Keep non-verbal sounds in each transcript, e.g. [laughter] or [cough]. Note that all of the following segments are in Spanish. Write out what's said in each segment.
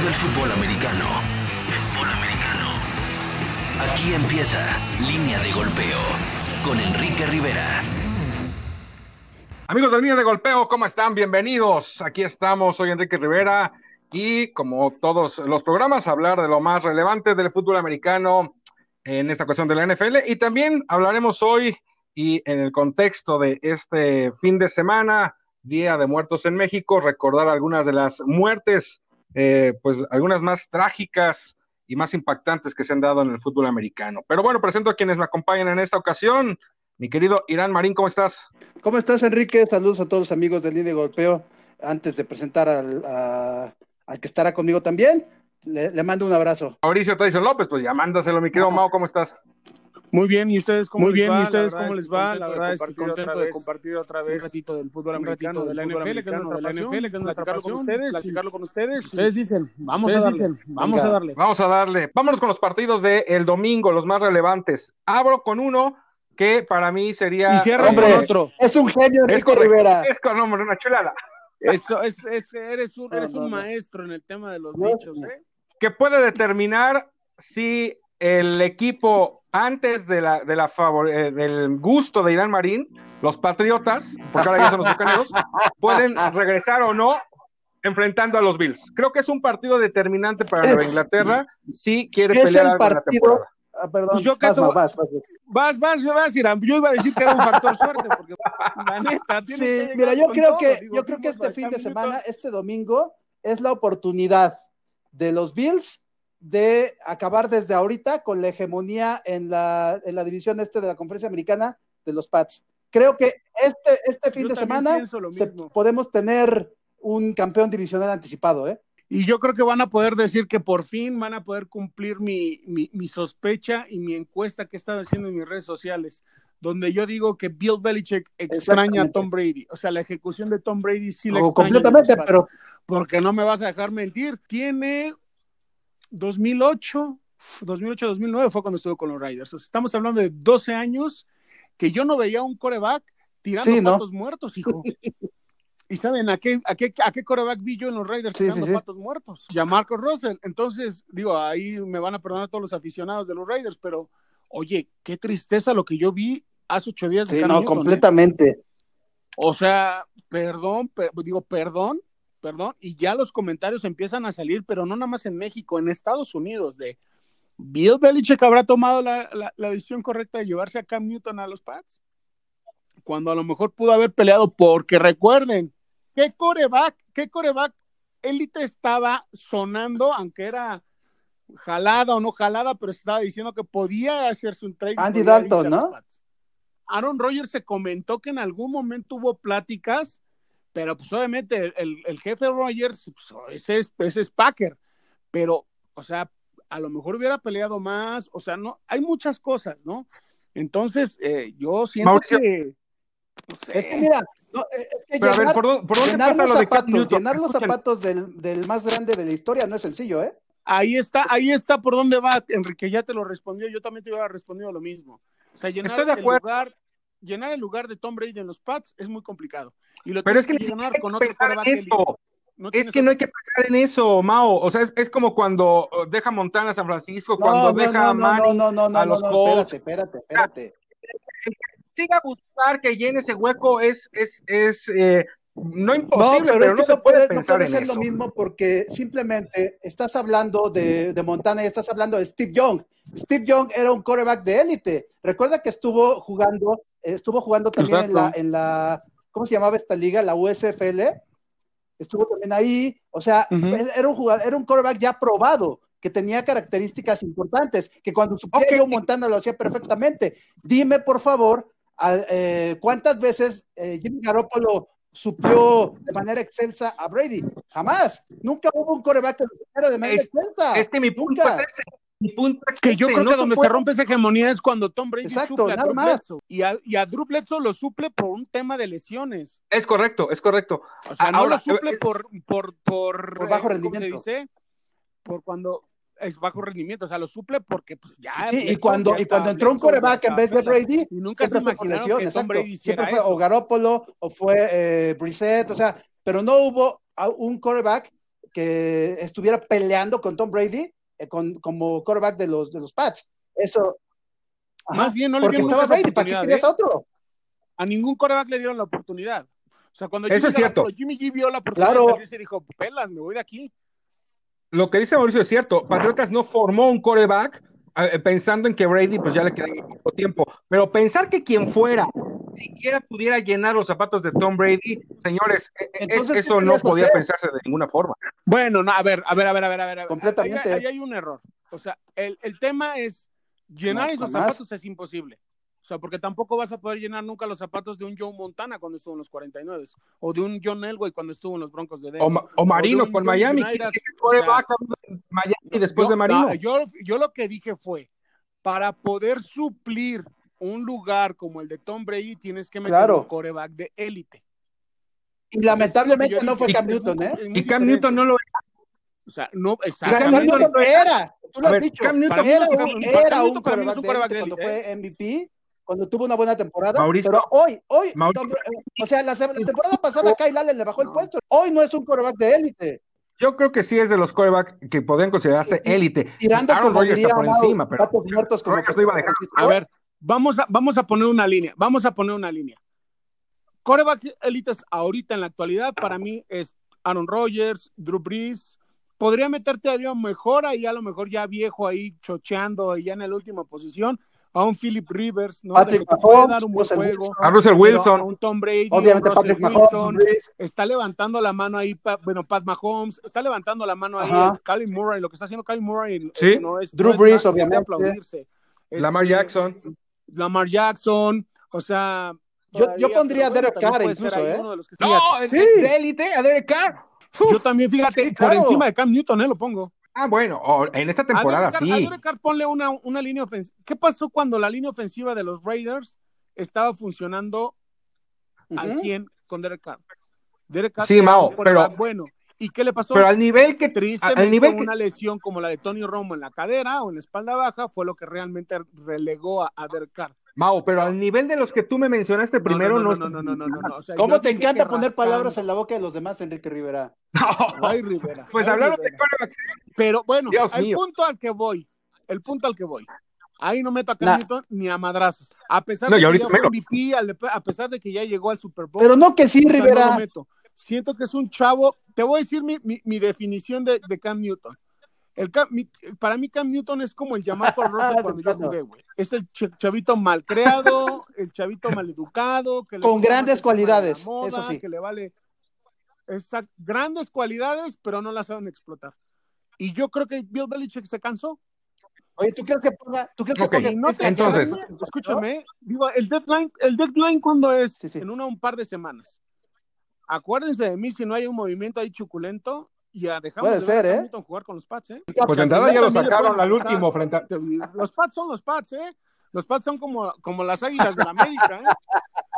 todo el fútbol americano. Fútbol americano. Aquí empieza Línea de Golpeo con Enrique Rivera. Amigos de Línea de Golpeo, ¿cómo están? Bienvenidos. Aquí estamos, soy Enrique Rivera y como todos los programas, hablar de lo más relevante del fútbol americano en esta cuestión de la NFL y también hablaremos hoy y en el contexto de este fin de semana, Día de Muertos en México, recordar algunas de las muertes, eh, pues algunas más trágicas y más impactantes que se han dado en el fútbol americano. Pero bueno, presento a quienes me acompañan en esta ocasión. Mi querido Irán Marín, ¿cómo estás? ¿Cómo estás, Enrique? Saludos a todos los amigos del Líder Golpeo. Antes de presentar al, al que estará conmigo también, le, mando un abrazo. Mauricio Tyson López, pues ya mándaselo, mi querido Mao, ¿cómo estás? Muy bien, ¿y ustedes cómo Muy les bien, va? ¿y ustedes La cómo les va? La verdad es que contento de compartir otra vez un ratito del fútbol un ratito americano, de la NFL, que es nuestra de la pasión, NFL, que es nuestra platicarlo con ustedes, platicarlo con ustedes. Ustedes dicen, vamos Ustedes a darle. dicen, vamos Venga. a darle. Vamos a darle. Vámonos con los partidos del el domingo, los más relevantes. Abro con uno que para mí sería. Y Hombre. con otro. Es un genio, Es correcto. Rivera. Es con hombre, una chulada. Eso es, es- eres un, eres un maestro en el tema de los dichos. ¿eh? Que puede determinar si el equipo antes de la, de la favor- eh, del gusto de Irán Marín, los Patriotas, porque ahora ya son los bucaneros, [laughs] pueden regresar o no enfrentando a los Bills. Creo que es un partido determinante para Nueva Es- Inglaterra si quiere es pelear el algo en la partido- temporada. Ah, perdón, Pues yo vas, vas, vas. Vas, vas, vas, Irán. Yo iba a decir que era un factor suerte, porque la neta, que Sí, mira, yo creo todo. que Digo, yo creo que este fin de semana, este domingo, es la oportunidad de los Bills de acabar desde ahorita con la hegemonía en la, en la división este de la conferencia americana de los Pats. Creo que este, este fin Yo de semana se- podemos tener un campeón divisional anticipado, ¿eh? Y yo creo que van a poder decir que por fin van a poder cumplir mi, mi, mi sospecha y mi encuesta que he estado haciendo en mis redes sociales, donde yo digo que Bill Belichick extraña a. Tom Brady. O sea, la ejecución de Tom Brady sí la O extraña. completamente, pero Porque no me vas a dejar mentir. Tiene 2008, 2008-2009 fue cuando estuvo con los Raiders. O sea, estamos hablando de 12 años que yo no veía un coreback tirando Sí, ¿no? patos muertos, hijo. ¿Y saben a qué, a, qué, a qué coreback vi yo en los Raiders Sí, tirando sí, patos muertos? Ya Marcos Russell. Entonces, digo, ahí me van a perdonar todos los aficionados de los Raiders, pero oye, qué tristeza lo que yo vi hace ocho días de sí, no, Newton, ¿eh? completamente. O sea, perdón, pe- digo, perdón, perdón, y ya los comentarios empiezan a salir, pero no nada más en México, en Estados Unidos, de Bill Belichick habrá tomado la, la- la decisión correcta de llevarse a Cam Newton a los Pats, cuando a lo mejor pudo haber peleado, porque recuerden, ¿qué coreback, qué coreback élite estaba sonando, aunque era jalada o no jalada, pero estaba diciendo que podía hacerse un trade? Andy Dalton, ¿no? Aaron Rodgers se comentó que en algún momento hubo pláticas, pero pues obviamente el, el- el jefe Rodgers, pues, ese, es, ese es Packer, pero, o sea, a lo mejor hubiera peleado más, o sea, no, hay muchas cosas, ¿no? Entonces, eh, yo siento Mauricio. que... no sé. Es que mira, no, eh, es que Pero a ver, llenar, ¿por dónde, por dónde llenar los lo zapatos, llenar los zapatos del, del más grande de la historia no es sencillo, ¿eh? Ahí está, ahí está por dónde va, Enrique, ya te lo respondió, yo también te hubiera respondido lo mismo. O sea, llenar, Estoy de el acuerdo. lugar, llenar el lugar de Tom Brady en los Pats es muy complicado. Y lo Pero es que siquiera llenar con que otro pensar en quarterback élite. eso. No Es que no hay que pensar en eso, Mao. O sea, es, es como cuando uh, deja Montana a San Francisco, No, cuando no, deja no, a no, Manning no, no, no, a no, los no, Colts. espérate, espérate, espérate. Siga a buscar que llene ese hueco es, es, es eh, no No, imposible, pero, pero, es no que se no puede pensar en ser eso. lo mismo porque simplemente estás hablando de, de Montana y estás hablando de Steve Young. Steve Young era un quarterback de élite. Recuerda que estuvo jugando, estuvo jugando también en la, en la, ¿cómo se llamaba esta liga? La USFL. Estuvo también ahí. O sea, Ujú. era un jugador, era un quarterback ya probado que tenía características importantes, que cuando suplía Ok. Joe Montana lo hacía perfectamente. Dime, por favor, a- eh, ¿cuántas veces eh, Jimmy Garoppolo suplió de manera excelsa a Brady? Jamás. Nunca hubo un coreback que lo supliera de manera Es- excelsa. Es que mi punto Nunca. es ese. Mi punto es Que yo ese, creo no que donde se puede- rompe esa hegemonía es cuando Tom Brady Exacto, suple a nada Drew más. Bledsoe. Y a, y a Drew Bledsoe lo suple por un tema de lesiones. Es correcto, es correcto. O sea, no lo suple eh, por, por, por, Por bajo eh, ¿cómo rendimiento. se dice? Por cuando es bajo rendimiento. O sea, lo suple porque pues ya. Sí, y cuando, ya y cuando entró un coreback en vez de. Brady, Y nunca se siempre fue por imaginaron lesión, que Tom exacto. Brady Siempre fue eso. o Garoppolo o fue eh, Brissett, o sea, pero no hubo un coreback que estuviera peleando con Tom Brady con, como quarterback de los, de los Pats. Eso. Más bien, no le porque dieron estaba Brady, ¿para qué oportunidad, querías ¿eh? a otro? A ningún coreback le dieron la oportunidad. O sea, cuando Eso Jimmy es cierto. Garoppolo- Jimmy G vio la oportunidad Claro. de salirse, dijo, pelas, me voy de aquí. Lo que dice Mauricio es cierto. Patriotas no formó un coreback eh, pensando en que Brady pues ya le queda poco tiempo. Pero pensar que quien fuera siquiera pudiera llenar los zapatos de Tom Brady, señores, eh, es- Entonces, ¿qué eso no podía hacer? pensarse de ninguna forma. Bueno, no, a ver, a ver, a ver, a ver, a ver. Completamente. Ahí, ahí hay un error. O sea, el, el tema es llenar No, esos jamás. zapatos es imposible. O sea, porque tampoco vas a poder llenar nunca los zapatos de un Joe Montana cuando estuvo en los 49 o de un John Elway cuando estuvo en los Broncos de Denver. O, Ma- o Marino O con Miami. United, ¿Quién o sea, en Miami después Yo- de Marino? no, yo, yo lo que dije fue, para poder suplir un lugar como el de Tom Brady, tienes que meter Claro. un coreback de élite. Y lamentablemente no fue Cam Newton, ¿eh? Y Cam. Newton no lo O sea, no, Cam. Newton no era, tú lo has ver, dicho. Cam Newton- era un, Newton- era un un de quarterback élite de cuando fue MVP, cuando tuvo una buena temporada. Mauricio- pero hoy, hoy, Mauricio- Tom- o sea, la, temporada pasada Kyle Allen le bajó el puesto. Hoy no es un quarterback de élite. Yo creo que sí es de los corebacks que podrían considerarse élite. Tirando Aaron como Rodgers diría está por encima, pero muertos como Rodgers no iba a dejar. A ver, vamos a, vamos a poner una línea. Vamos a poner una línea. Coreback élites ahorita en la actualidad para mí es Aaron Rodgers, Drew Brees. Podría meterte a lo mejor ahí, a lo mejor ya viejo ahí, chocheando y ya en la última posición, a un Philip Rivers, ¿no? Patrick Mahomes, dar un buen juego. Wilson. A Russell Wilson. a un Tom Brady, Obviamente Patrick Russell Mahomes, Wilson, Brees, está levantando la mano ahí, pa- bueno, Pat Mahomes, está levantando la mano ahí, Ajá. Kylie Murray, lo que está haciendo Kylie Murray eh, Sí. no es, Drew no es Brees, es obviamente. aplaudirse. Lamar Este, Jackson. Lamar Jackson, o sea. Yo- yo pondría a Derek Carr incluso, ¿eh? uno de los que- No, Fíjate, de élite a Derek Carr. Uf. yo también, fíjate, Sí, por encima de Cam Newton, ¿eh? Lo pongo. Ah, bueno, o- en esta A temporada Derek Carr- a sí. Derek Carr ponle una, una línea ofensiva. ¿Qué pasó cuando la línea ofensiva de los Raiders estaba funcionando al Ujú. 100 con Derek Carr? Derek Carr Sí, Mao, pero- bueno. ¿Y qué le pasó? Pero al nivel que Tristemente, al nivel que- una lesión como la de Tony Romo en la cadera o en la espalda baja fue lo que realmente relegó a, a Derek Carr. Mau, pero al nivel de los que tú me mencionaste primero no, no, no, no, no, no, no, no. O sea, ¿Cómo te encanta poner rascando. palabras en la boca de los demás, Enrique Rivera? No. Ay, Rivera. Pues ay, hablaron de Rivera. corebacks. Pero bueno, Dios el mío. punto al que voy, el punto al que voy. Ahí no meto a Nah. Newton ni a madrazos. A pesar No, de que ya. MVP, al- a pesar de que ya llegó al Super Bowl. Pero no que sí, o sea, no Rivera. lo meto. Siento que es un chavo. Te voy a decir mi, mi- mi definición de, de Cam Newton. El Cam- mi- para mí, Cam Newton es como el llamado Russell cuando yo jugué, güey. Es el ch- chavito mal creado, el chavito mal educado. Que le Con grandes cualidades, moda, eso sí. Que le vale. Exact- grandes cualidades, pero no las saben explotar. Y yo creo que Bill Belichick se cansó. Oye, ¿tú crees que ponga, tú crees que ponga Y no te Entonces- escúchame, escúchame, digo, el deadline, el deadline cuando es Sí, sí. en una un par de semanas. Acuérdense de mí si no hay un movimiento ahí chuculento y ya dejamos Puede de ser, ver a ¿eh? Jugar con los Pats, ¿eh? Pues de entrada ya lo sacaron al último frente a... Los Pats son los Pats, ¿eh? Los Pats son como, como las águilas de la América, ¿eh?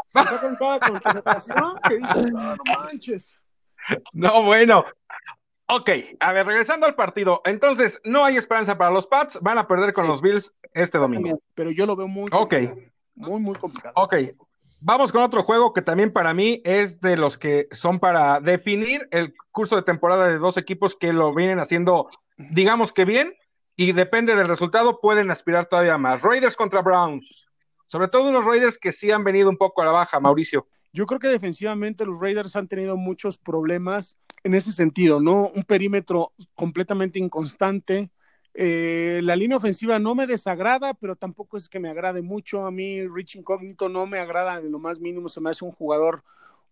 Se sacan cada contratación que dices, "Ah, no manches. No, bueno. Ok, a ver, regresando al partido. Entonces, no hay esperanza para los Pats. Van a perder con Sí. los Bills este domingo. Pero yo lo veo muy Ok, complicado, muy, muy complicado. ok. Vamos con otro juego que también para mí es de los que son para definir el curso de temporada de dos equipos que lo vienen haciendo, digamos que bien, y depende del resultado, pueden aspirar todavía más. Raiders contra Browns. Sobre todo unos Raiders que sí han venido un poco a la baja, Mauricio. Yo creo que defensivamente los Raiders han tenido muchos problemas en ese sentido, ¿no? Un perímetro completamente inconstante. Eh, la línea ofensiva no me desagrada, pero tampoco es que me agrade mucho. A mí Rich Incógnito no me agrada en lo más mínimo, se me hace un jugador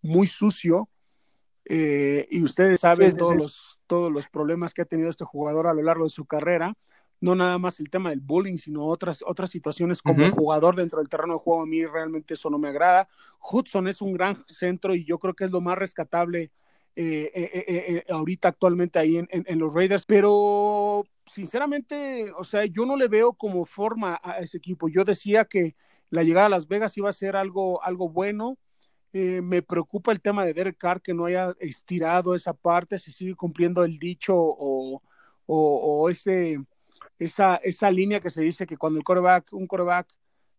muy sucio. Eh, y ustedes saben Sí, sí, todos. Los, todos los problemas que ha tenido este jugador a lo largo de su carrera. No nada más el tema del bullying, sino otras, otras situaciones como Ujú. jugador dentro del terreno de juego. A mí realmente eso no me agrada. Hudson es un gran centro y yo creo que es lo más rescatable eh, eh, eh, ahorita actualmente ahí en, los Raiders, pero sinceramente, o sea, yo no le veo como forma a ese equipo. Yo decía que la llegada a Las Vegas iba a ser algo, algo bueno. Me preocupa el tema de Derek Carr que no haya estirado esa parte, si sigue cumpliendo el dicho o, o, ese, esa, esa línea que se dice que cuando el quarterback, un quarterback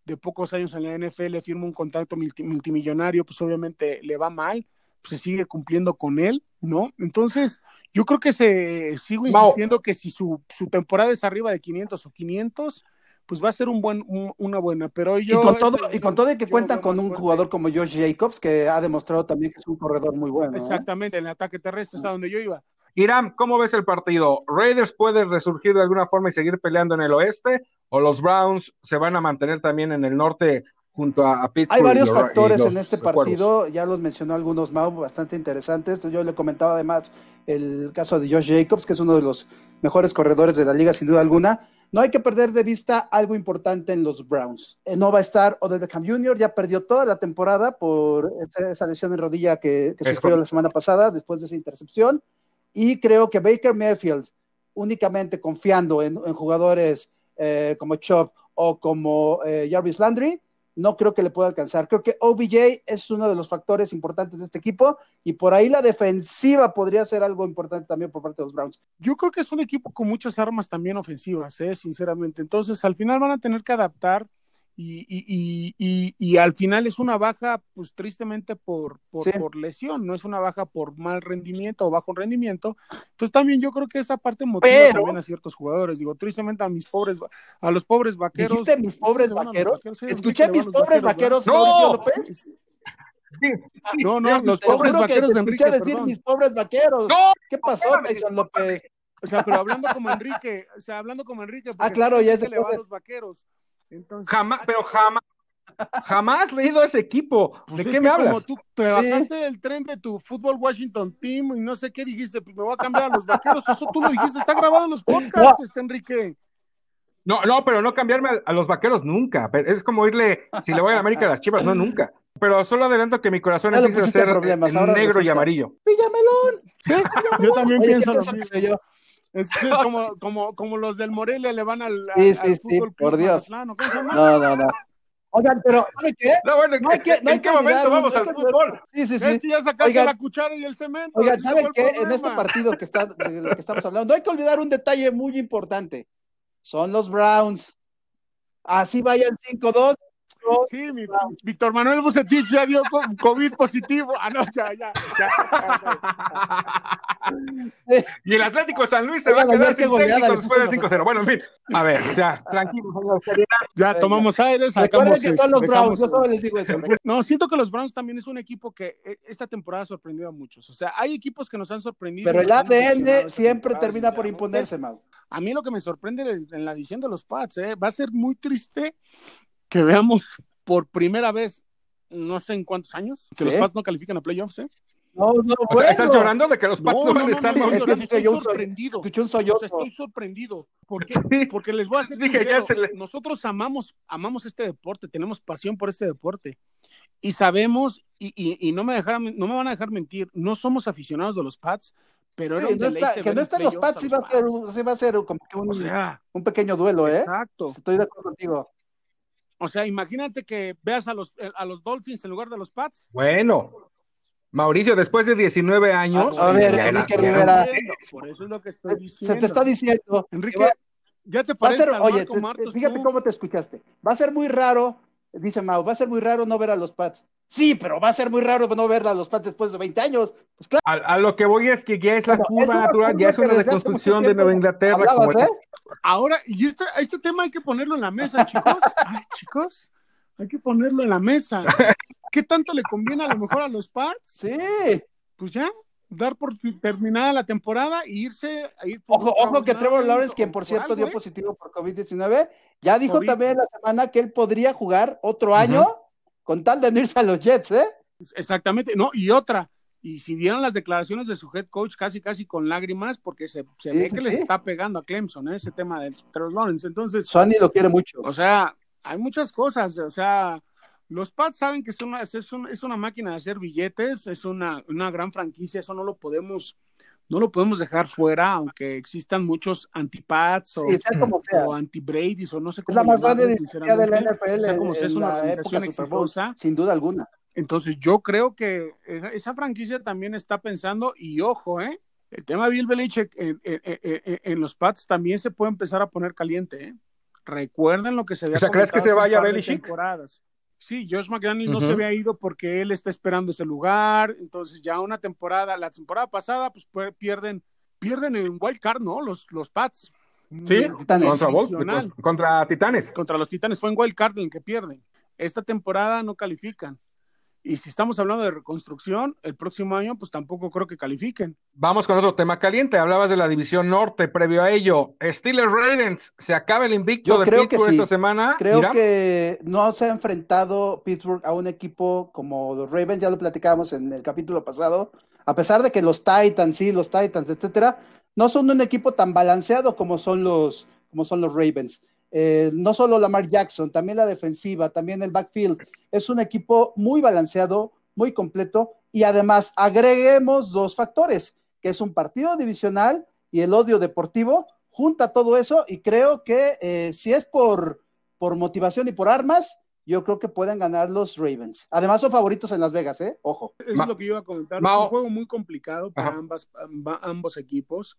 de pocos años en la NFL firma un contrato multi- multimillonario, pues obviamente le va mal, se sigue cumpliendo con él, ¿no? Entonces, Yo creo que se sigo insistiendo que si su, su temporada es arriba de 500 o 500, pues va a ser un buen, una buena. Pero yo. Y con todo, y con todo y que cuentan con un jugador como Josh Jacobs, que ha demostrado también que es un corredor muy bueno. ¿eh? Exactamente, en el ataque terrestre es a donde yo iba. Irán, ¿cómo ves el partido? ¿Raiders puede resurgir de alguna forma y seguir peleando en el oeste? ¿O los Browns se van a mantener también en el norte junto a, Pittsburgh? Hay varios factores en este partido, ya los mencionó algunos Mau bastante interesantes. Yo le comentaba además el caso de Josh Jacobs, que es uno de los mejores corredores de la liga, sin duda alguna. No hay que perder de vista algo importante en los Browns. Eh, no va a estar Odell Beckham Jr., ya perdió toda la temporada por esa lesión en rodilla que, que sufrió la semana pasada después de esa intercepción. Y creo que Baker Mayfield, únicamente confiando en, jugadores eh, como Chubb o como eh, Jarvis Landry, no creo que le pueda alcanzar. Creo que OBJ es uno de los factores importantes de este equipo y por ahí la defensiva podría ser algo importante también por parte de los Browns. Yo creo que es un equipo con muchas armas también ofensivas, ¿eh? sinceramente. Entonces, al final van a tener que adaptar y, y, y, y, al final es una baja, pues tristemente por, por, lesión, no es una baja por mal rendimiento o bajo rendimiento. Entonces también yo creo que esa parte motiva también a ciertos jugadores. Digo, tristemente a mis pobres, a los pobres vaqueros. ¿Dijiste mis pobres vaqueros? Escuché mis pobres vaqueros, no. López. no, no, los pobres vaqueros de Enrique. decir mis pobres vaqueros. No, ¿Qué pasó, Tyson López? O sea, pero hablando como Enrique, o sea, hablando como Enrique. Ah, claro, ya se le va a los vaqueros. Jamás, pero jamás, jamás leído a ese equipo. Pues ¿De qué me hablas? Como tú te bajaste del tren de tu fútbol Washington Team y no sé qué dijiste, pues me voy a cambiar a los vaqueros. Eso tú lo dijiste, está grabado en los podcasts, este Enrique. No, no, pero no cambiarme a, los vaqueros nunca. Es como irle, si le voy a la América a las chivas, no nunca. Pero solo adelanto que mi corazón es ser negro y amarillo. Villamelón. Sí, yo también pienso lo mismo. Yo. Es, [laughs] como, como, como los del Morelia le van al, sí, sí, sí, por Dios. No, no, no. Oigan, pero ¿sabe qué? No, bueno, no hay que, ¿en, qué momento vamos al fútbol? Sí, sí, sí. Es que ya sacaste Oigan, la cuchara y el cemento. Oigan, ¿saben qué? En este partido que está, de lo que estamos hablando, no hay que olvidar un detalle muy importante. Son los Browns. Así vayan 5-2, Sí, mi, Víctor Manuel Bucetich ya dio COVID positivo. Ah, no, ya, ya. ya. Y el Atlético San Luis se va a quedar sin técnico después del 5-0. Bueno, en fin. A ver, ya, tranquilo, Ya tomamos aires. Recuerden que son los Browns, yo les digo eso. No, siento que los Browns también es un equipo que eh, esta temporada ha sorprendido a muchos. O sea, hay equipos que nos han sorprendido. Pero el ADN siempre termina por imponerse, Mau. A mí lo que me sorprende en la edición de los Pats, ¿eh? va a ser muy triste que veamos por primera vez, no sé en cuántos años, que los Pats no califican a playoffs, ¿eh? No, no, o sea, ¿Estás llorando de que los Pats no, van a estar? es que estoy sorprendido. Sollozo. Estoy sorprendido. Porque, porque les voy a decir nosotros amamos, amamos este deporte, tenemos pasión por este deporte. Y sabemos, y, y, y no, me dejaron, no me van a dejar mentir, no somos aficionados de los Pats, pero sí, no está, que no estén los Pats, sí va, a ser, sí va a ser como que un, o sea, un pequeño duelo, ¿eh? Exacto. Estoy de acuerdo contigo. O sea, imagínate que veas a los, a los Dolphins en lugar de los Pats. Bueno, Mauricio, después de 19 años. A, ver, Enrique Rivera. Por eso es lo que estoy diciendo. Se te está diciendo. Enrique, ya te parece. oye, fíjate cómo te escuchaste. Va a ser muy raro, dice Mau, va a ser muy raro no ver a los Pats. Sí, pero va a ser muy raro no ver a los Pats después de 20 años. Pues claro. A, lo que voy es que ya es la curva natural, ya es una reconstrucción de Nueva Inglaterra. ¿eh? Ahora, y este, este tema hay que ponerlo en la mesa, [laughs] chicos. Ay, chicos, hay que ponerlo en la mesa. ¿Qué tanto le conviene a lo mejor a los Pats? Sí. Pues ya, dar por terminada la temporada e irse a ir por Ojo, ojo que Trevor Lawrence, quien por cierto dio ¿eh? positivo por COVID-19, ya dijo también la semana que él podría jugar otro año con tal de no irse a los Jets, ¿eh? Exactamente, no, y otra, y si vieron las declaraciones de su head coach casi casi con lágrimas porque se, se ve que les está pegando a Clemson ¿eh? ese tema de Trevor Lawrence entonces Sonny lo quiere mucho o sea hay muchas cosas o sea los Pats saben que es una, es, es una máquina de hacer billetes es una, una gran franquicia eso no lo podemos no lo podemos dejar fuera, aunque existan muchos anti-Pats o, o anti-Brady's o no sé cómo. Es la más grande de la NFL. Sea, como sea, es una organización exitosa. Sin duda alguna. Entonces yo creo que esa franquicia también está pensando, y ojo, ¿eh? El tema de Bill Belichick en, los Pats también se puede empezar a poner caliente, ¿eh? Recuerden lo que se había O sea, ¿crees que se vaya Belichick? Sí, Josh McDaniel no se había ido porque él está esperando ese lugar, entonces ya una temporada, la temporada pasada, pues pierden pierden en wild card, ¿no? Los, los Pats. Sí, contra, contra Titanes. Contra los Titanes fue en wild card en que pierden. Esta temporada no califican. Y si estamos hablando de reconstrucción, el próximo año, pues tampoco creo que califiquen. Vamos con otro tema caliente. Hablabas de la división norte previo a ello. Steelers Ravens, ¿se acaba el invicto de Pittsburgh esta semana? Creo que no se ha enfrentado Pittsburgh a un equipo como los Ravens, ya lo platicábamos en el capítulo pasado. A pesar de que los Titans, sí, los Titans, etcétera, no son un equipo tan balanceado como son los, como son los Ravens. Eh, no solo Lamar Jackson, también la defensiva, también el backfield. Es un equipo muy balanceado, muy completo y además agreguemos dos factores, que es un partido divisional y el odio deportivo, junta todo eso y creo que eh, si es por, por motivación y por armas, yo creo que pueden ganar los Ravens. Además son favoritos en Las Vegas, ¿eh? Ojo. Eso es lo que yo iba a comentar. un juego muy complicado para ambos equipos.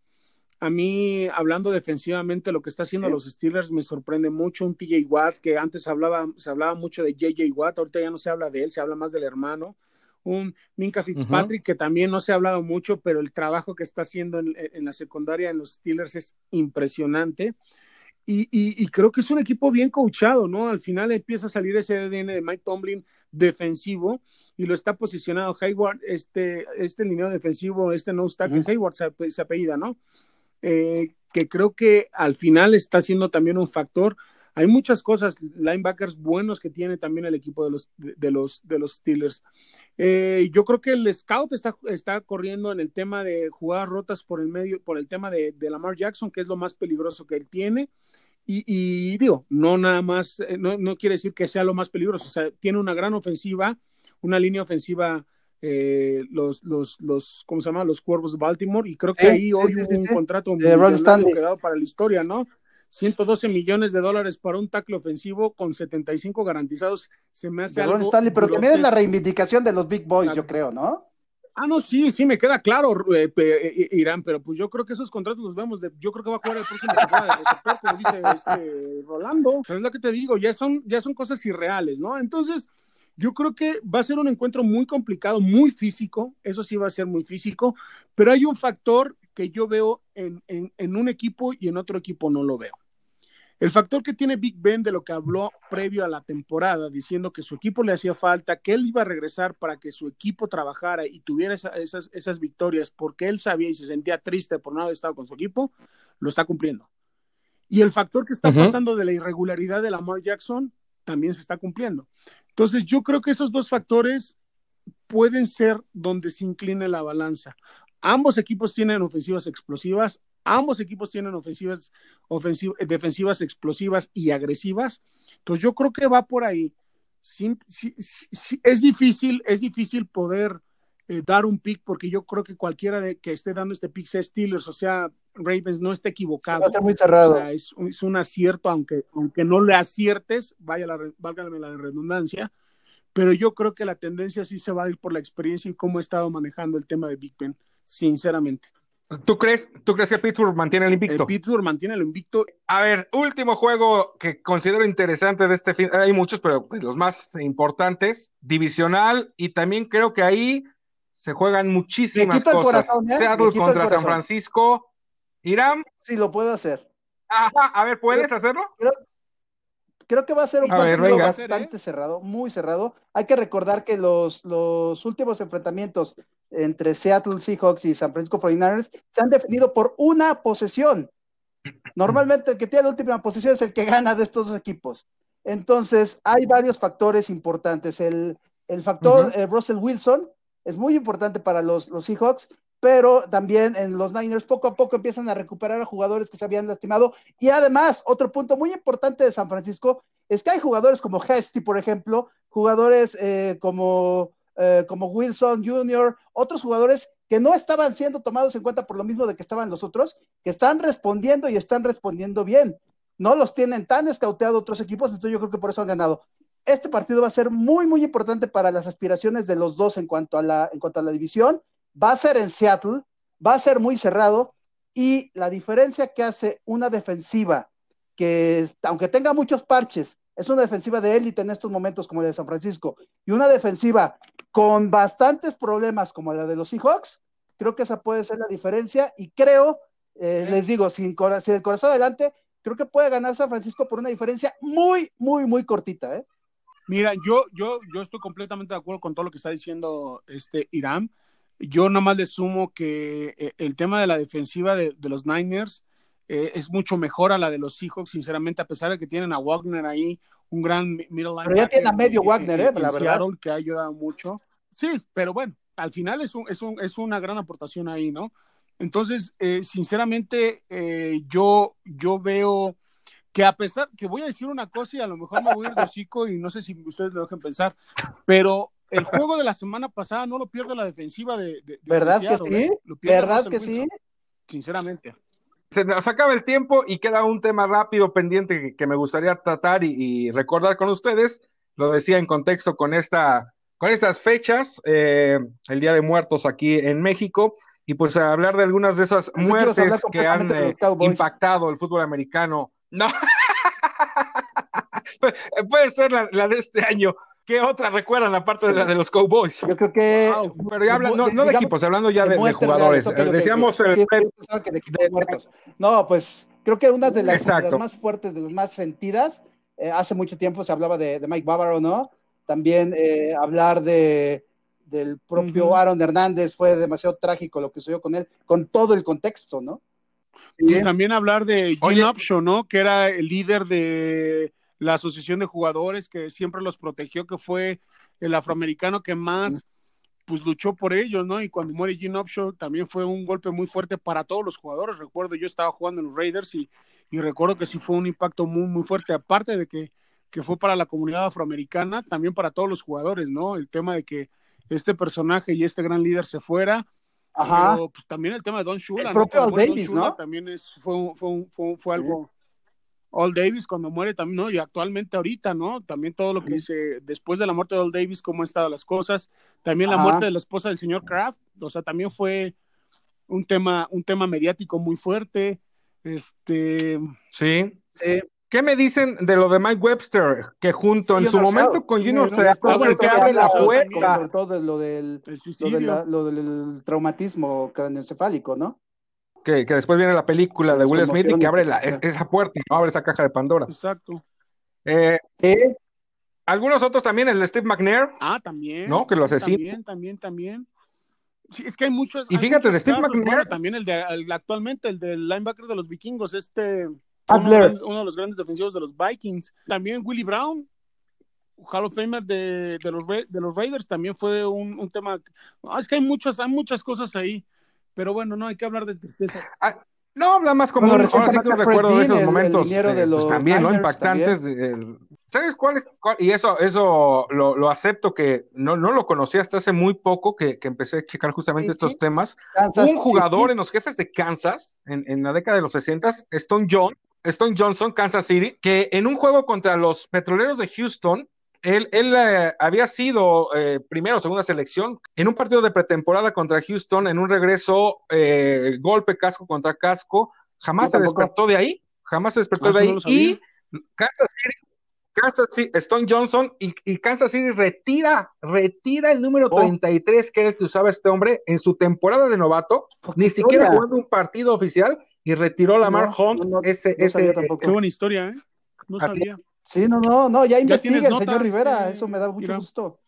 A mí, hablando defensivamente, lo que está haciendo los Steelers me sorprende mucho. Un TJ Watt, que antes hablaba, se hablaba mucho de JJ Watt, ahorita ya no se habla de él, se habla más del hermano. Un Minka Fitzpatrick, que también no se ha hablado mucho, pero el trabajo que está haciendo en, la secundaria en los Steelers es impresionante. Y, creo que es un equipo bien coachado, ¿no? Al final empieza a salir ese ADN de Mike Tomlin defensivo y lo está posicionado Hayward, este, este lineo defensivo, este no está Hayward se, se apellida, ¿no? Eh, que creo que al final está siendo también un factor. Hay muchas cosas, linebackers buenos que tiene también el equipo de los, de, los, de los Steelers. Eh, yo creo que el scout está, está corriendo en el tema de jugadas rotas por el medio, por el tema de, de Lamar Jackson, que es lo más peligroso que él tiene. Y, digo, no nada más, eh, no, no, quiere decir que sea lo más peligroso, o sea, tiene una gran ofensiva, una línea ofensiva eh, los, los, los, ¿cómo se llama? Los Cuervos de Baltimore, y creo que ahí hoy hubo un contrato muy quedado para la historia, ¿no? 112 millones de dólares para un tackle ofensivo con 75 garantizados, se me hace algo Stanley, pero también es la reivindicación de los Big Boys, yo creo, ¿no? Ah, no, sí, sí, me queda claro, eh, eh, Irán, pero pues yo creo que esos contratos los vemos, de, yo creo que va a jugar el próximo temporada de como dice este Rolando. es lo que te digo, ya son, ya son cosas irreales, ¿no? Entonces, yo creo que va a ser un encuentro muy complicado, muy físico, eso sí va a ser muy físico, pero hay un factor que yo veo en, un equipo y en otro equipo no lo veo. El factor que tiene Big Ben de lo que habló previo a la temporada, diciendo que su equipo le hacía falta, que él iba a regresar para que su equipo trabajara y tuviera esas, esas victorias porque él sabía y se sentía triste por no haber estado con su equipo, lo está cumpliendo. Y el factor que está pasando de la irregularidad de Lamar Jackson también se está cumpliendo. Entonces, yo creo que esos dos factores pueden ser donde se incline la balanza. Ambos equipos tienen ofensivas explosivas, ambos equipos tienen ofensivas, defensivas explosivas y agresivas. Entonces, yo creo que va por ahí. es difícil, es difícil poder eh, dar un pick porque yo creo que cualquiera de que esté dando este pick sea Steelers o sea Ravens no está equivocado. muy cerrado. es, un acierto, aunque, aunque no le aciertes, vaya la, válgame la redundancia, pero yo creo que la tendencia sí se va a ir por la experiencia y cómo ha estado manejando el tema de Big Ben, sinceramente. ¿Tú crees, ¿Tú crees que Pittsburgh mantiene el invicto? Pittsburgh mantiene el invicto. A ver, último juego que considero interesante de este fin. Hay muchos, pero los más importantes. Divisional, y también creo que ahí se juegan muchísimas cosas. ¿eh? Seattle contra San Francisco. Irán. Sí, lo puede hacer. Ajá, a ver, ¿puedes hacerlo? Creo, que va a ser un partido bastante cerrado, muy cerrado. Hay que recordar que los, los últimos enfrentamientos entre Seattle Seahawks y San Francisco 49ers se han definido por una posesión. Normalmente el que tiene la última posición es el que gana de estos dos equipos. Entonces, hay varios factores importantes. El, factor eh, Russell Wilson es muy importante para los, los Seahawks pero también en los Niners poco a poco empiezan a recuperar a jugadores que se habían lastimado. Y además, otro punto muy importante de San Francisco es que hay jugadores como Hesty, por ejemplo, jugadores eh, como, eh, como Wilson Jr., otros jugadores que no estaban siendo tomados en cuenta por lo mismo de que estaban los otros, que están respondiendo y están respondiendo bien. No los tienen tan escauteados otros equipos, entonces yo creo que por eso han ganado. Este partido va a ser muy, muy importante para las aspiraciones de los dos en cuanto a la, en cuanto a la división va a ser en Seattle, va a ser muy cerrado y la diferencia que hace una defensiva que, aunque tenga muchos parches, es una defensiva de élite en estos momentos como la de San Francisco y una defensiva con bastantes problemas como la de los Seahawks, Creo que esa puede ser la diferencia y creo, eh, les digo, sin, sin, el corazón adelante, creo que puede ganar San Francisco por una diferencia muy, muy, muy cortita. ¿eh? Mira, yo, yo, yo estoy completamente de acuerdo con todo lo que está diciendo este Irán. Yo nada más le sumo que eh, el tema de la defensiva de, de los Niners eh, es mucho mejor a la de los Seahawks, sinceramente, a pesar de que tienen a Wagner ahí, un gran middle Pero ya tiene a medio Wagner, ¿eh? La verdad. que ha ayudado mucho. Sí, pero bueno, al final es, un, es, un, es una gran aportación ahí, ¿no? Entonces, eh, sinceramente, eh, yo, yo veo que a pesar, que voy a decir una cosa y a lo mejor me voy a ir de hocico y no sé si ustedes lo dejen pensar, pero el juego de la semana pasada no lo pierde la defensiva de... de, ¿Verdad que sí? ¿eh? ¿Verdad que sí? Sinceramente. Se nos acaba el tiempo y queda un tema rápido pendiente que, me gustaría tratar y, recordar con ustedes. Lo decía en contexto con esta, con estas fechas, eh, el Día de Muertos aquí en México, y pues hablar de algunas de esas muertes que han eh, impactado el fútbol americano. No, [laughs] puede ser la, de este año. ¿Qué otra recuerdan aparte de la de los Cowboys? Yo creo que. pero ya hablan, no, no, de equipos, hablando ya de, jugadores. Decíamos el. no, pues creo que una de las, más fuertes, de las más sentidas, eh, hace mucho tiempo se hablaba de, Mike Bávaro, ¿no? También eh, hablar de del propio Aaron Hernández fue demasiado trágico lo que sucedió con él, con todo el contexto, ¿no? Pues también hablar de Jim Upshaw, ¿no? Que era el líder de la asociación de jugadores que siempre los protegió, que fue el afroamericano que más pues luchó por ellos, ¿no? Y cuando muere Jim Upshaw también fue un golpe muy fuerte para todos los jugadores. Recuerdo, yo estaba jugando en los Raiders y, y recuerdo que sí fue un impacto muy, muy fuerte, aparte de que, que fue para la comunidad afroamericana, también para todos los jugadores, ¿no? El tema de que este personaje y este gran líder se fuera. Ajá. Pero, pues, también el tema de Don Shula. El propio Al Davis, ¿no? También es, fue, fue, fue, fue algo. All Davis cuando muere también, ¿no? Y actualmente ahorita, ¿no? También todo lo que dice después de la muerte de All Davis, cómo han estado las cosas. También la muerte de la esposa del señor Kraft, o sea, también fue un tema, un tema mediático muy fuerte. Este. Sí. ¿Qué me dicen de lo de Mike Webster? Que junto en su momento con Junior se que abre la puerta. Todo lo del, lo, del traumatismo craneoencefálico, ¿no? Que, que, después viene la película de Will Smith y que abre la, esa puerta, ¿no? abre esa caja de Pandora. Exacto. Eh, Algunos otros también, el de Steve McNair. Ah, también. ¿No? Que lo asesina. También, también, también. Sí, es que hay muchos. Y fíjate, de Steve McNair. también el de actualmente, el del linebacker de los vikingos, este. Uno, de los grandes defensivos de los Vikings. También Willie Brown, Hall of Famer de, de, los, de los Raiders, también fue un, un tema. es que hay muchas, hay muchas cosas ahí, pero bueno, no hay que hablar de tristeza. Ah, no, habla más como bueno, ahora sí que recuerdo de esos momentos el, de pues, también, ¿no? Impactantes. ¿Sabes cuál es? y eso, eso lo, lo, acepto que no, no lo conocí hasta hace muy poco que, que empecé a checar justamente sí, estos sí. temas. Kansas, un jugador sí. en los jefes de Kansas, en, en la década de los 60, Stone John, Stone Johnson, Kansas City, que en un juego contra los petroleros de Houston, él, él eh, había sido eh, primero o segunda selección en un partido de pretemporada contra Houston, en un regreso, eh, golpe casco contra casco, jamás se despertó de ahí, jamás se despertó ah, de ahí, no y Kansas City, Kansas City, Stone Johnson y, y, Kansas City retira, retira el número oh. 33 que era el que usaba este hombre en su temporada de novato, ni siquiera jugando un partido oficial, y retiró la Mar no, Hunt no, ese, no ese qué buena historia, ¿eh? No sabía. Sí, no, no, no, ya investiga el señor Rivera, eso me da mucho Mira. gusto.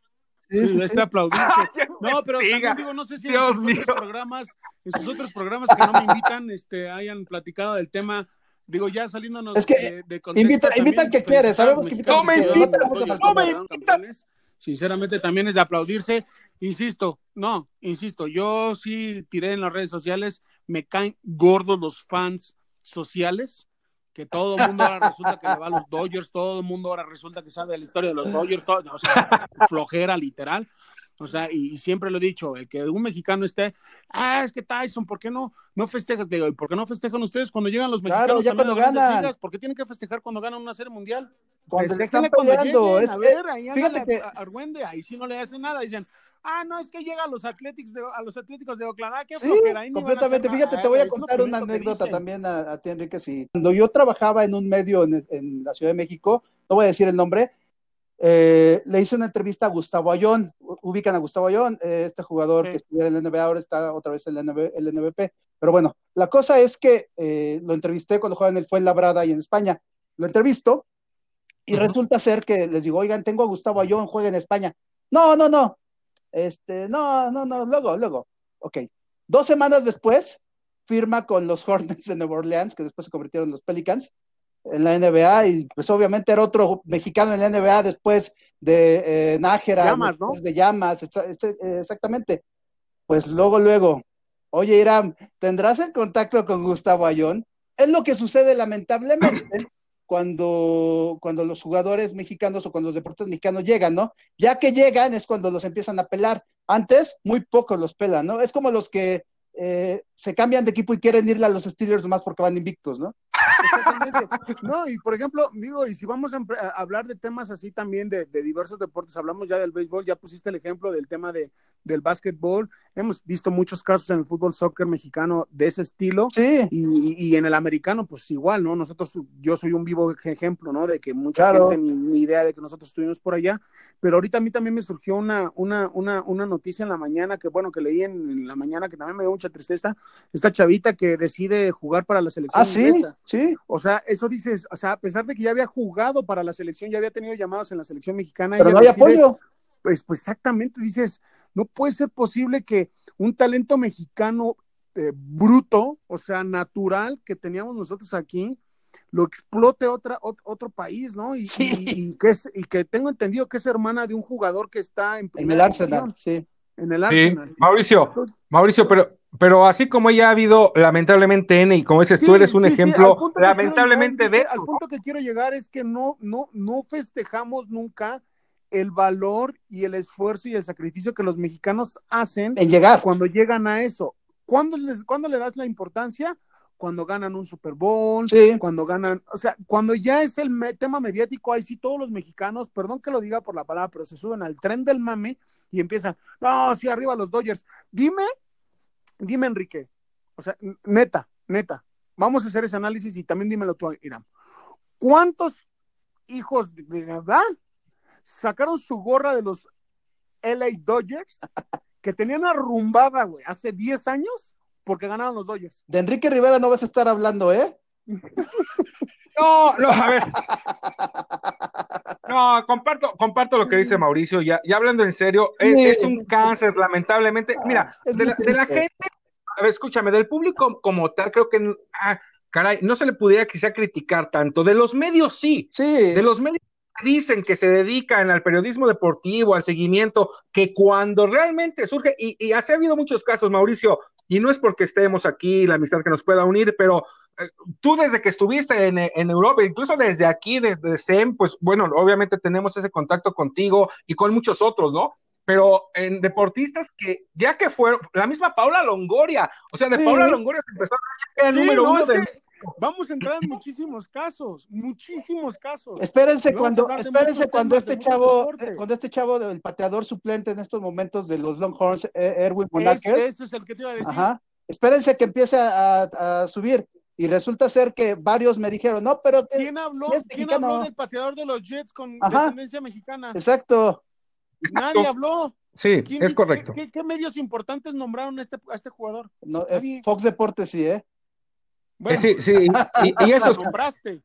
Sí, sí, sí. [laughs] No, pero también digo, no sé si Dios en sus otros programas, en sus otros programas que no me invitan, este, hayan platicado del tema. Digo, ya saliéndonos es que de, de invita, invitan que quieres, sabemos que no me invitan, no me invitan. Sinceramente también es de aplaudirse. Insisto, no, insisto, yo sí tiré en las redes sociales, me caen gordos los fans sociales, que todo el mundo ahora resulta que le va a los Dodgers, todo el mundo ahora resulta que sabe la historia de los Dodgers, todo, o sea, flojera literal. O sea, y, y, siempre lo he dicho, el que un mexicano esté, ah, es que Tyson, ¿por qué no, no festejas? Digo, ¿por qué no festejan ustedes cuando llegan los mexicanos? Claro, ya cuando ganan. Ligas? ¿Por qué tienen que festejar cuando ganan una serie mundial? Cuando le están peleando. Es a ver, ahí fíjate que... Argüende, ahí sí no le hacen nada, dicen, ah, no, es que llega a los Atléticos de, a los Atléticos de Oakland, ah, qué sí, completamente. Fíjate, te voy a contar una anécdota también a, a ti, Enrique. Sí. Cuando yo trabajaba en un medio en, en, la Ciudad de México, no voy a decir el nombre, eh, le hice una entrevista a Gustavo Ayón. ubican a Gustavo Ayón, eh, este jugador que estuviera en el NBA ahora está otra vez en el, NBP. Pero bueno, la cosa es que eh, lo entrevisté cuando jugaba en el Fuenlabrada y en España. Lo entrevisto y resulta ser que les digo, oigan, tengo a Gustavo Ayón, juega en España. No, no, no. Este, no, no, no, luego, luego. Ok. Dos semanas después, firma con los [laughs] Hornets de Nueva Orleans, que después se convirtieron en los Pelicans, en la NBA, y pues obviamente era otro mexicano en la NBA después de eh, Nájera, de Llamas, exactamente. Pues luego, luego, oye Irán, ¿tendrás el contacto con Gustavo Ayón? Es lo que sucede lamentablemente cuando, cuando los jugadores mexicanos o cuando los deportistas mexicanos llegan, ¿no? Ya que llegan es cuando los empiezan a pelar. Antes, muy pocos los pelan, ¿no? Es como los que eh, se cambian de equipo y quieren irle a los Steelers más porque van invictos, ¿no? No, y por ejemplo, digo, y si vamos a, hablar de temas así también de, diversos deportes, hablamos ya del béisbol, ya pusiste el ejemplo del tema de, del básquetbol, hemos visto muchos casos en el fútbol soccer mexicano de ese estilo, sí. y, en el americano, pues igual, ¿no? Nosotros, yo soy un vivo ejemplo, ¿no? De que mucha gente ni, idea de que nosotros estuvimos por allá, pero ahorita a mí también me surgió una, una, una, una noticia en la mañana, que bueno, que leí en, la mañana, que también me dio mucha tristeza, esta chavita que decide jugar para la selección. Ah, sí, sí. O sea, eso dices, o sea, a pesar de que ya había jugado para la selección, ya había tenido llamados en la selección mexicana. Pero no hay apoyo. Pues, pues exactamente, dices, no puede ser posible que un talento mexicano eh, bruto, o sea, natural que teníamos nosotros aquí, lo explote otra, otro país, ¿no? Y, y, que es, y que tengo entendido que es hermana de un jugador que está en, en el Arsenal, sí. En el Arsenal. Mauricio, Mauricio, pero pero así como ya ha habido lamentablemente N, y como dices, tú eres un ejemplo lamentablemente de... Al punto que quiero llegar es que no, no, no festejamos nunca el valor y el esfuerzo y el sacrificio que los mexicanos hacen en llegar. cuando llegan a eso. ¿Cuándo, les, ¿Cuándo le das la importancia? Cuando ganan un Super Bowl, cuando ganan, o sea, cuando ya es el tema mediático, ahí sí todos los mexicanos, perdón que lo diga por la palabra, pero se suben al tren del mame y empiezan, no, sí, arriba los Dodgers. Dime dime, Enrique, o sea, neta, neta, vamos a hacer ese análisis y también dímelo tú, Irán. ¿Cuántos hijos de verdad sacaron su gorra de los LA Dodgers [laughs] que tenían arrumbada, güey, hace 10 años porque ganaron los Dodgers? De Enrique Rivera no vas a estar hablando, ¿eh? [laughs] No, no, a ver. [laughs] No, comparto, comparto lo que dice Mauricio, ya, ya hablando en serio, es, un cáncer, lamentablemente. Mira, de la, gente, a ver, escúchame, del público como tal, creo que, ah, caray, no se le pudiera quizá criticar tanto. De los medios sí, sí. de los medios dicen que se dedican al periodismo deportivo, al seguimiento, que cuando realmente surge, y, y ha habido muchos casos, Mauricio, y no es porque estemos aquí, la amistad que nos pueda unir, pero eh, tú desde que estuviste en, en, Europa, incluso desde aquí, desde SEM, pues bueno, obviamente tenemos ese contacto contigo y con muchos otros, ¿no? Pero en deportistas que ya que fueron, la misma Paula Longoria, o sea, de Paula Longoria se empezó a el número uno Vamos a entrar en muchísimos casos, muchísimos casos. Espérense cuando, espérense cuando este chavo, eh, cuando este chavo del pateador suplente en estos momentos de los Longhorns, eh, Erwin Monaker. Ese es el que te iba a decir. Ajá. Espérense que empiece a, subir. Y resulta ser que varios me dijeron, no, pero. ¿Quién habló, ¿quién habló del pateador de los Jets con descendencia mexicana? Exacto. Nadie habló. Sí, es correcto. ¿qué, medios importantes nombraron a este, a este jugador? No, Fox Deportes sí, ¿eh? Bueno, sí, sí, y, eso. Compraste.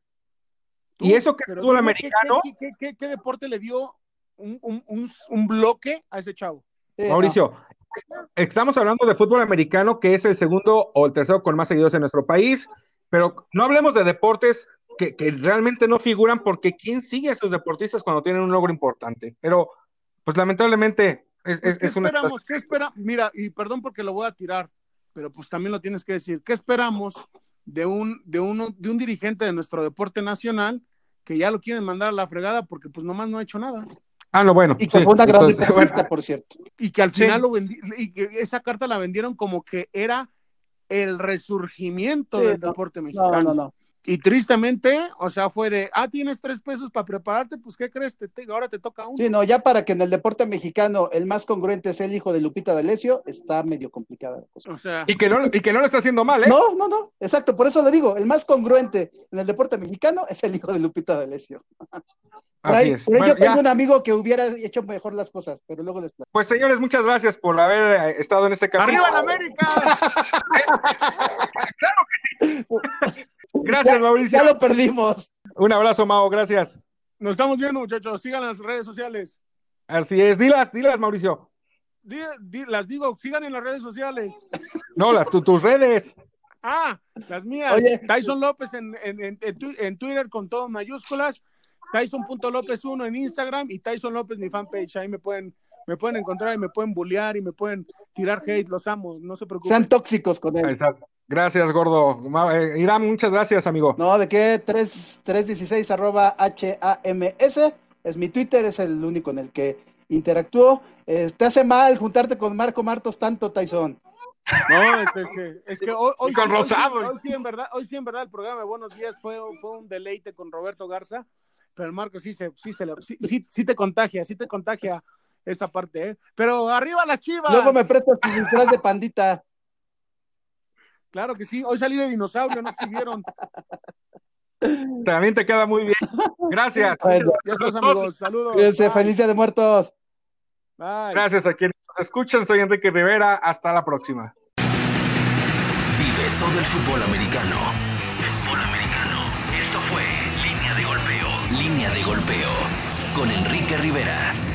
y [laughs] eso que es el americano. ¿qué, qué, deporte le dio un, un, un, bloque a ese chavo? Mauricio, estamos hablando de fútbol americano, que es el segundo o el tercero con más seguidores en nuestro país, pero no hablemos de deportes que, que realmente no figuran, porque ¿quién sigue a esos deportistas cuando tienen un logro importante? Pero, pues lamentablemente, es, pues, es, ¿qué esperamos? ¿Qué espera? Mira, y perdón porque lo voy a tirar, pero pues también lo tienes que decir. ¿Qué esperamos de un, de uno, de un dirigente de nuestro deporte nacional que ya lo quieren mandar a la fregada porque pues nomás no ha hecho nada. Ah, no, bueno. Y que fue una gran entonces, por cierto. Y que al final lo y que esa carta la vendieron como que era el resurgimiento del deporte mexicano. No, no, no. Y tristemente, o sea, fue de, ah, tienes tres pesos para prepararte, pues, ¿qué crees? Te, ahora te toca uno. Sí, no, ya para que en el deporte mexicano el más congruente sea el hijo de Lupita D'Alessio, está medio complicada la cosa. O sea... Y que, no, y que no lo está haciendo mal, ¿eh? No, no, no, exacto, por eso le digo, el más congruente en el deporte mexicano es el hijo de Lupita D'Alessio. Yo tengo un amigo que hubiera hecho mejor las cosas, pero luego les Pues señores, muchas gracias por haber eh, estado en este capítulo. ¡Arriba en América! [laughs] claro que sí. Gracias, Mauricio. Ya lo perdimos. Un abrazo, Mao, gracias. Nos estamos viendo, muchachos. Sigan las redes sociales. Así es. Dilas, dilas, Mauricio. las digo, sigan en las redes sociales. No, las tus redes. Ah, las mías. Tyson López en, en, en, Twitter con todo mayúsculas Tyson.lópez1 en Instagram y Tyson López mi fanpage. Ahí me pueden, me pueden encontrar y me pueden bullear y me pueden tirar hate. Los amo, no se preocupen. Sean tóxicos con él. Gracias, gordo. Eh, Irán, muchas gracias, amigo. No, ¿de qué? 3, 316 arroba H-A-M-S. Es mi Twitter, es el único en el que interactúo. Eh, te hace mal juntarte con Marco Martos tanto, Tyson. No, es, que, es que hoy, con Rosado. Hoy, sí, en verdad, hoy sí, en verdad, el programa de Buenos Días fue, fue un deleite con Roberto Garza pero Marco sí se, sí se sí, sí, te contagia, sí te contagia esa parte, ¿eh? Pero arriba las chivas. Luego me prestas tu disfraz de pandita. Claro que sí, hoy salí de dinosaurio, no siguieron. También te queda muy bien. Gracias. [laughs] ya estás, amigos. Saludos. Cuídense, de muertos. Gracias a quienes nos escuchan. Soy Enrique Rivera. Hasta la próxima. Vive todo el fútbol americano con Enrique Rivera.